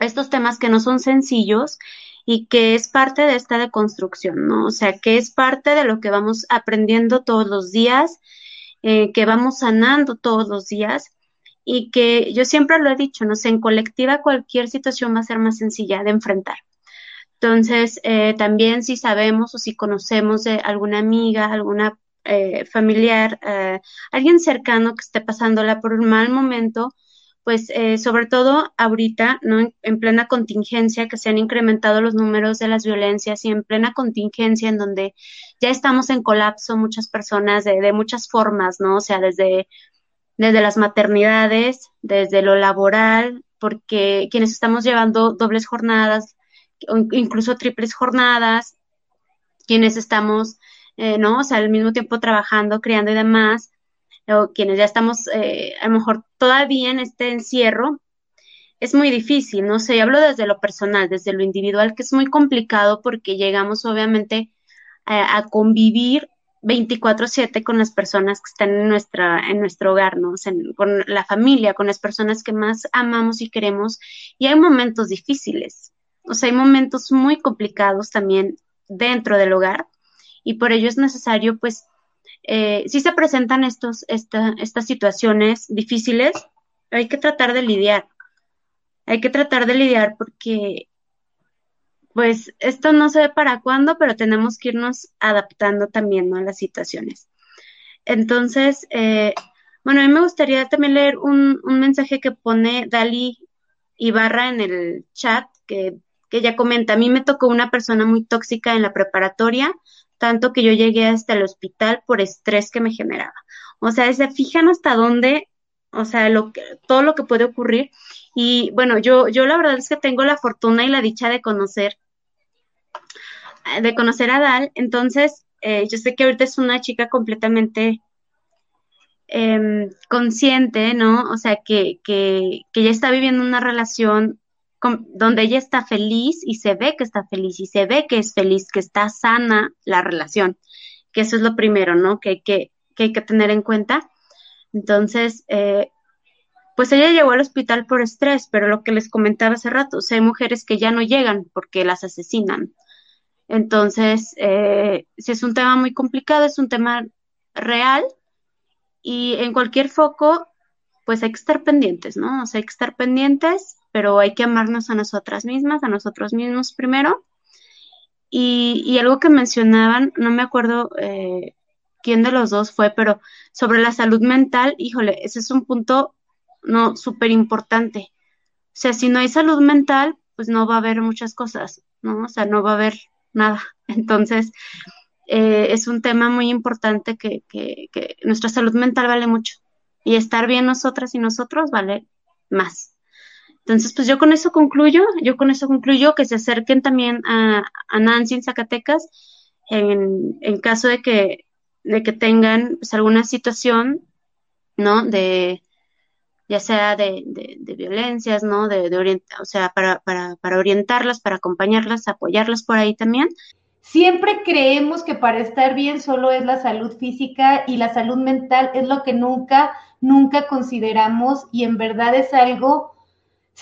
estos temas que no son sencillos y que es parte de esta deconstrucción, ¿no? O sea, que es parte de lo que vamos aprendiendo todos los días, eh, que vamos sanando todos los días y que yo siempre lo he dicho, no sé, en colectiva cualquier situación va a ser más sencilla de enfrentar. Entonces, eh, también si sabemos o si conocemos alguna amiga, alguna eh, familiar, alguien cercano que esté pasándola por un mal momento, pues eh, sobre todo ahorita, ¿no? En, plena contingencia, que se han incrementado los números de las violencias y en plena contingencia en donde ya estamos en colapso muchas personas de, de muchas formas, ¿no? O sea, desde, desde las maternidades, desde lo laboral, porque quienes estamos llevando dobles jornadas, incluso triples jornadas, quienes estamos, eh, ¿no? O sea, al mismo tiempo trabajando, criando y demás, o quienes ya estamos eh, a lo mejor todavía en este encierro, es muy difícil, no sé, hablo desde lo personal, desde lo individual, que es muy complicado porque llegamos obviamente a, convivir 24/7 con las personas que están en, nuestra, en nuestro hogar, ¿no? O sea, con la familia, con las personas que más amamos y queremos, y hay momentos difíciles, o sea, hay momentos muy complicados también dentro del hogar, y por ello es necesario, pues, eh, si se presentan estos, estas situaciones difíciles, hay que tratar de lidiar. Hay que tratar de lidiar porque, pues, esto no sé para cuándo, pero tenemos que irnos adaptando también a las situaciones. Entonces, eh, bueno, a mí me gustaría también leer un, un mensaje que pone Dali Ibarra en el chat, que, que ella comenta, a mí me tocó una persona muy tóxica en la preparatoria, tanto que yo llegué hasta el hospital por estrés que me generaba. O sea, se fijan hasta dónde, o sea, lo que, todo lo que puede ocurrir. Y bueno, yo, yo la verdad es que tengo la fortuna y la dicha de conocer, de conocer a Dal. Entonces, eh, yo sé que ahorita es una chica completamente em, consciente, ¿no? O sea, que, que, que ya está viviendo una relación donde ella está feliz y se ve que está feliz y se ve que es feliz, que está sana la relación, que eso es lo primero, ¿no? Que hay que, que, hay que tener en cuenta. Entonces, eh, pues ella llegó al hospital por estrés, pero lo que les comentaba hace rato, hay mujeres que ya no llegan porque las asesinan. Entonces, eh, si es un tema muy complicado, es un tema real y en cualquier foco, pues hay que estar pendientes, ¿no? O sea, hay que estar pendientes pero hay que amarnos a nosotras mismas, a nosotros mismos primero. Y, algo que mencionaban, no me acuerdo eh, quién de los dos fue, pero sobre la salud mental, híjole, ese es un punto no súper importante. O sea, si no hay salud mental, pues no va a haber muchas cosas, ¿no? O sea, no va a haber nada. Entonces, eh, es un tema muy importante que, que, que nuestra salud mental vale mucho. Y estar bien nosotras y nosotros vale más. Entonces, pues yo con eso concluyo, yo con eso concluyo que se acerquen también a, Nancy en Zacatecas en, en, caso de que, de que tengan pues, alguna situación, ¿no? De, ya sea de, de, violencias, ¿no? De, de o sea, para, para, para orientarlas, para acompañarlas, apoyarlas por ahí también. Siempre creemos que para estar bien solo es la salud física y la salud mental es lo que nunca, nunca consideramos y en verdad es algo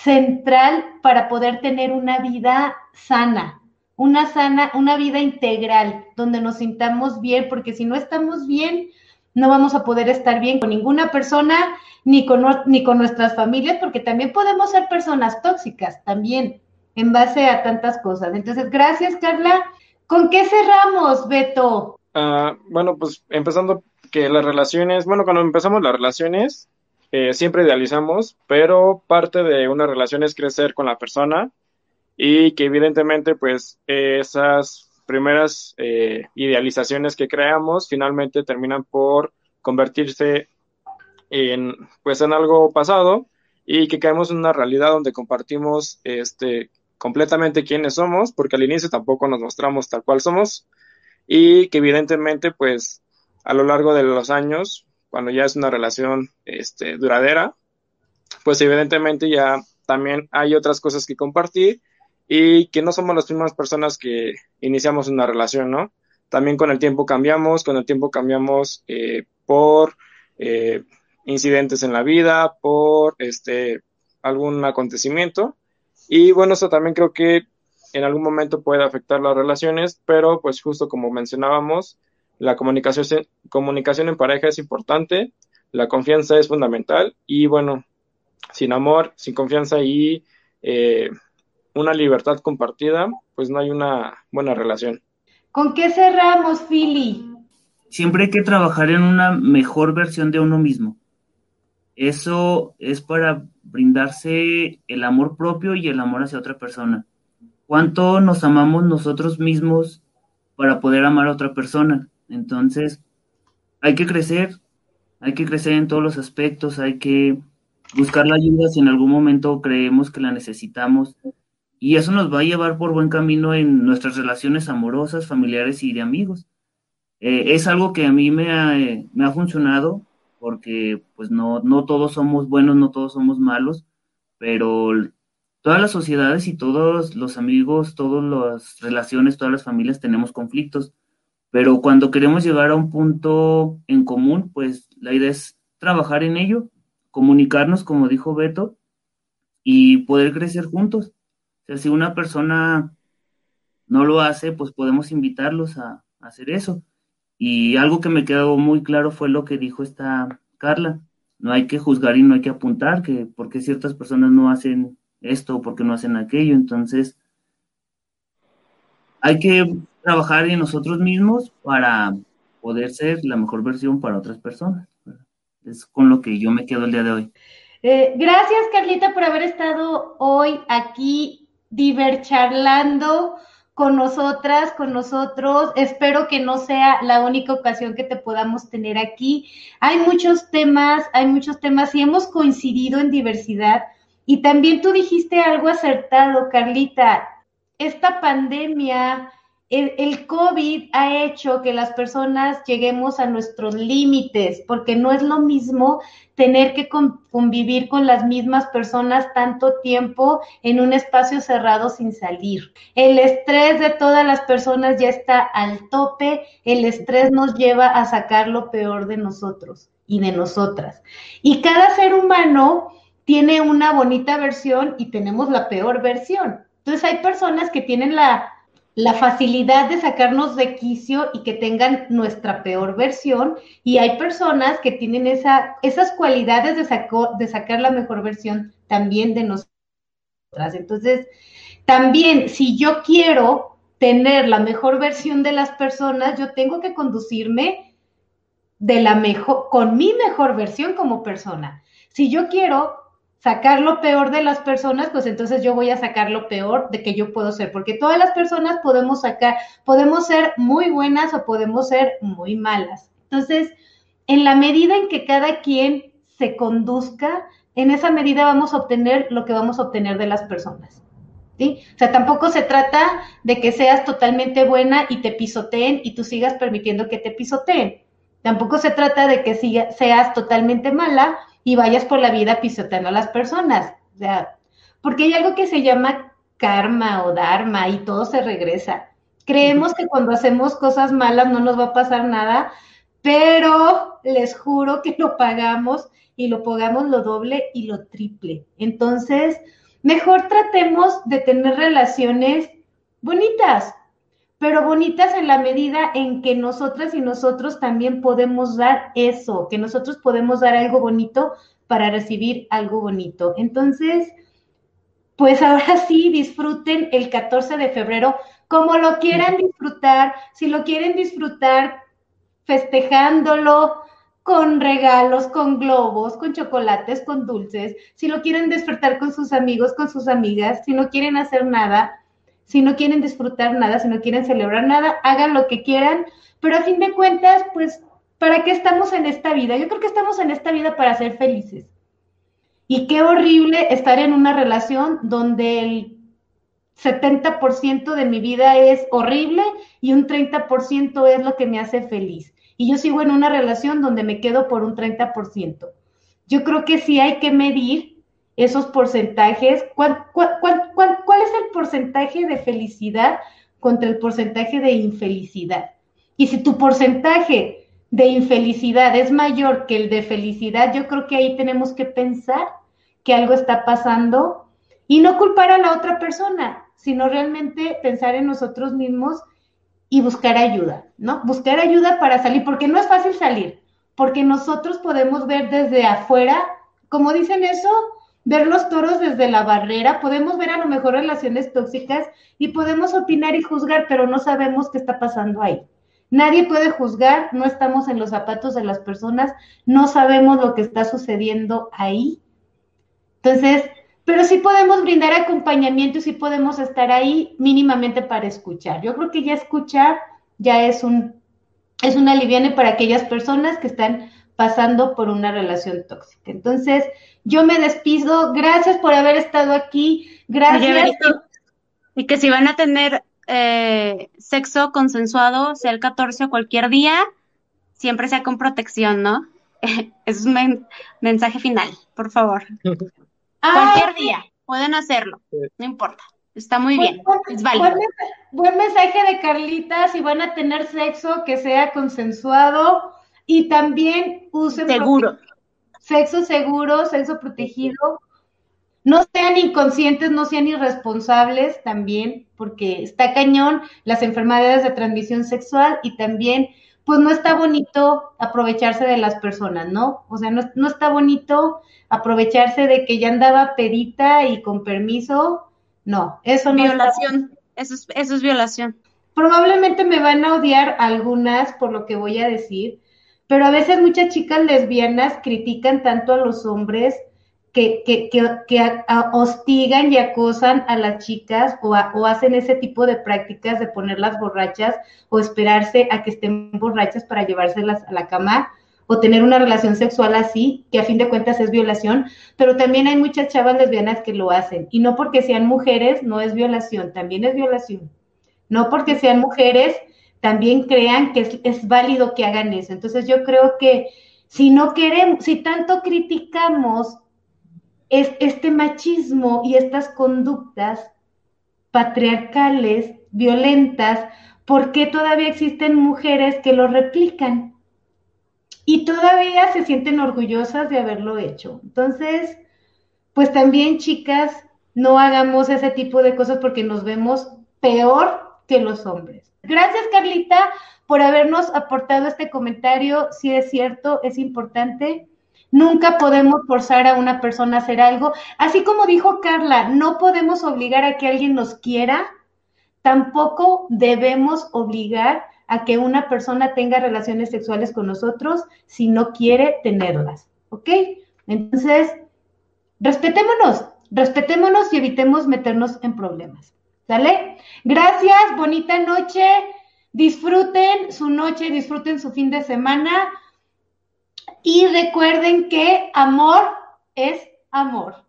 central para poder tener una vida sana, una sana, una vida integral, donde nos sintamos bien, porque si no estamos bien, no vamos a poder estar bien con ninguna persona ni con, ni con nuestras familias, porque también podemos ser personas tóxicas, también, en base a tantas cosas. Entonces, gracias, Carla. ¿Con qué cerramos, Beto? Ah, bueno, pues empezando que las relaciones, bueno, cuando empezamos las relaciones, eh, siempre idealizamos, pero parte de una relación es crecer con la persona y que evidentemente pues esas primeras eh, idealizaciones que creamos finalmente terminan por convertirse en pues en algo pasado y que caemos en una realidad donde compartimos este completamente quiénes somos, porque al inicio tampoco nos mostramos tal cual somos y que evidentemente pues a lo largo de los años, cuando ya es una relación este, duradera, pues evidentemente ya también hay otras cosas que compartir y que no somos las mismas personas que iniciamos una relación, ¿no? También con el tiempo cambiamos, con el tiempo cambiamos eh, por eh, incidentes en la vida, por este algún acontecimiento. Y bueno, eso también creo que en algún momento puede afectar las relaciones, pero pues justo como mencionábamos, la comunicación, comunicación en pareja es importante, la confianza es fundamental y bueno, sin amor, sin confianza y eh, una libertad compartida, pues no hay una buena relación. ¿Con qué cerramos, Philly? Siempre hay que trabajar en una mejor versión de uno mismo. Eso es para brindarse el amor propio y el amor hacia otra persona. ¿Cuánto nos amamos nosotros mismos para poder amar a otra persona? Entonces, hay que crecer, hay que crecer en todos los aspectos, hay que buscar la ayuda si en algún momento creemos que la necesitamos. Y eso nos va a llevar por buen camino en nuestras relaciones amorosas, familiares y de amigos. Eh, es algo que a mí me ha, me ha funcionado porque pues no, no todos somos buenos, no todos somos malos, pero todas las sociedades y todos los amigos, todas las relaciones, todas las familias tenemos conflictos, pero cuando queremos llegar a un punto en común, pues la idea es trabajar en ello, comunicarnos, como dijo Beto, y poder crecer juntos. O sea, si una persona no lo hace, pues podemos invitarlos a hacer eso. Y algo que me quedó muy claro fue lo que dijo esta Carla. No hay que juzgar y no hay que apuntar que porque ciertas personas no hacen esto o porque no hacen aquello. Entonces, hay que trabajar en nosotros mismos para poder ser la mejor versión para otras personas. Es con lo que yo me quedo el día de hoy. Eh, gracias, Carlita, por haber estado hoy aquí divercharlando con nosotras, con nosotros. Espero que no sea la única ocasión que te podamos tener aquí. Hay muchos temas, hay muchos temas y hemos coincidido en diversidad. Y también tú dijiste algo acertado, Carlita. Esta pandemia el, COVID ha hecho que las personas lleguemos a nuestros límites, porque no es lo mismo tener que convivir con las mismas personas tanto tiempo en un espacio cerrado sin salir. El estrés de todas las personas ya está al tope, el estrés nos lleva a sacar lo peor de nosotros y de nosotras. Y cada ser humano tiene una bonita versión y tenemos la peor versión. Entonces hay personas que tienen la la facilidad de sacarnos de quicio y que tengan nuestra peor versión. Y hay personas que tienen esa, esas cualidades de, de sacar la mejor versión también de nosotras. Entonces, también si yo quiero tener la mejor versión de las personas, yo tengo que conducirme de la mejor, con mi mejor versión como persona. Si yo quiero sacar lo peor de las personas, pues entonces yo voy a sacar lo peor de que yo puedo ser, porque todas las personas podemos sacar, podemos ser muy buenas o podemos ser muy malas. Entonces, en la medida en que cada quien se conduzca, en esa medida vamos a obtener lo que vamos a obtener de las personas. ¿Sí? O sea, tampoco se trata de que seas totalmente buena y te pisoteen y tú sigas permitiendo que te pisoteen. Tampoco se trata de que seas totalmente mala y vayas por la vida pisoteando a las personas. O sea, porque hay algo que se llama karma o dharma y todo se regresa. Creemos que cuando hacemos cosas malas no nos va a pasar nada, pero les juro que lo pagamos y lo pagamos lo doble y lo triple. Entonces, mejor tratemos de tener relaciones bonitas, pero bonitas en la medida en que nosotras y nosotros también podemos dar eso, que nosotros podemos dar algo bonito para recibir algo bonito. Entonces, pues ahora sí, disfruten el 14 de febrero, como lo quieran disfrutar, si lo quieren disfrutar festejándolo con regalos, con globos, con chocolates, con dulces, si lo quieren despertar con sus amigos, con sus amigas, si no quieren hacer nada, si no quieren disfrutar nada, si no quieren celebrar nada, hagan lo que quieran, pero a fin de cuentas, pues, ¿para qué estamos en esta vida? Yo creo que estamos en esta vida para ser felices. Y qué horrible estar en una relación donde el 70% de mi vida es horrible y un 30% es lo que me hace feliz y yo sigo en una relación donde me quedo por un 30%. Yo creo que sí hay que medir esos porcentajes. ¿Cuál, es el porcentaje de felicidad contra el porcentaje de infelicidad? Y si tu porcentaje de infelicidad es mayor que el de felicidad, yo creo que ahí tenemos que pensar que algo está pasando y no culpar a la otra persona, sino realmente pensar en nosotros mismos y buscar ayuda, ¿no? Buscar ayuda para salir, porque no es fácil salir, porque nosotros podemos ver desde afuera, como dicen eso, ver los toros desde la barrera, podemos ver a lo mejor relaciones tóxicas y podemos opinar y juzgar, pero no sabemos qué está pasando ahí. Nadie puede juzgar, no estamos en los zapatos de las personas, no sabemos lo que está sucediendo ahí. Entonces, pero sí podemos brindar acompañamiento y sí podemos estar ahí mínimamente para escuchar. Yo creo que ya escuchar ya es un es una aliviane para aquellas personas que están pasando por una relación tóxica. Entonces, yo me despido. Gracias por haber estado aquí. Gracias. y que si van a tener eh, sexo consensuado, sea el 14 o cualquier día, siempre sea con protección, ¿no? es un mensaje final, por favor. Cualquier día, pueden hacerlo, no importa. Está muy bien, es válido. Buen, mensaje de Carlita, si van a tener sexo, que sea consensuado y también usen... Seguro. Sexo seguro, sexo protegido. No sean inconscientes, no sean irresponsables también, porque está cañón las enfermedades de transmisión sexual y también pues no está bonito aprovecharse de las personas, ¿no? O sea, no, está bonito aprovecharse de que ya andaba pedita y con permiso. No, eso no violación. Eso es, eso es violación. Probablemente me van a odiar algunas por lo que voy a decir, pero a veces muchas chicas lesbianas critican tanto a los hombres que, que, que, hostigan y acosan a las chicas o, o, hacen ese tipo de prácticas de ponerlas borrachas o esperarse a que estén borrachas para llevárselas a la cama o tener una relación sexual así, que a fin de cuentas es violación, pero también hay muchas chavas lesbianas que lo hacen. Y no porque sean mujeres, no es violación, también es violación. No porque sean mujeres, también crean que es, válido que hagan eso. Entonces yo creo que si no queremos, si tanto criticamos es este machismo y estas conductas patriarcales, violentas, ¿por qué todavía existen mujeres que lo replican? Y todavía se sienten orgullosas de haberlo hecho. Entonces, pues también, chicas, no hagamos ese tipo de cosas porque nos vemos peor que los hombres. Gracias, Carlita, por habernos aportado este comentario. Si es cierto, es importante. Nunca podemos forzar a una persona a hacer algo. Así como dijo Carla, no podemos obligar a que alguien nos quiera, tampoco debemos obligar a que una persona tenga relaciones sexuales con nosotros si no quiere tenerlas. ¿Ok? Entonces, respetémonos, respetémonos y evitemos meternos en problemas. ¿Sale? Gracias, bonita noche. Disfruten su noche, disfruten su fin de semana. Y recuerden que amor es amor.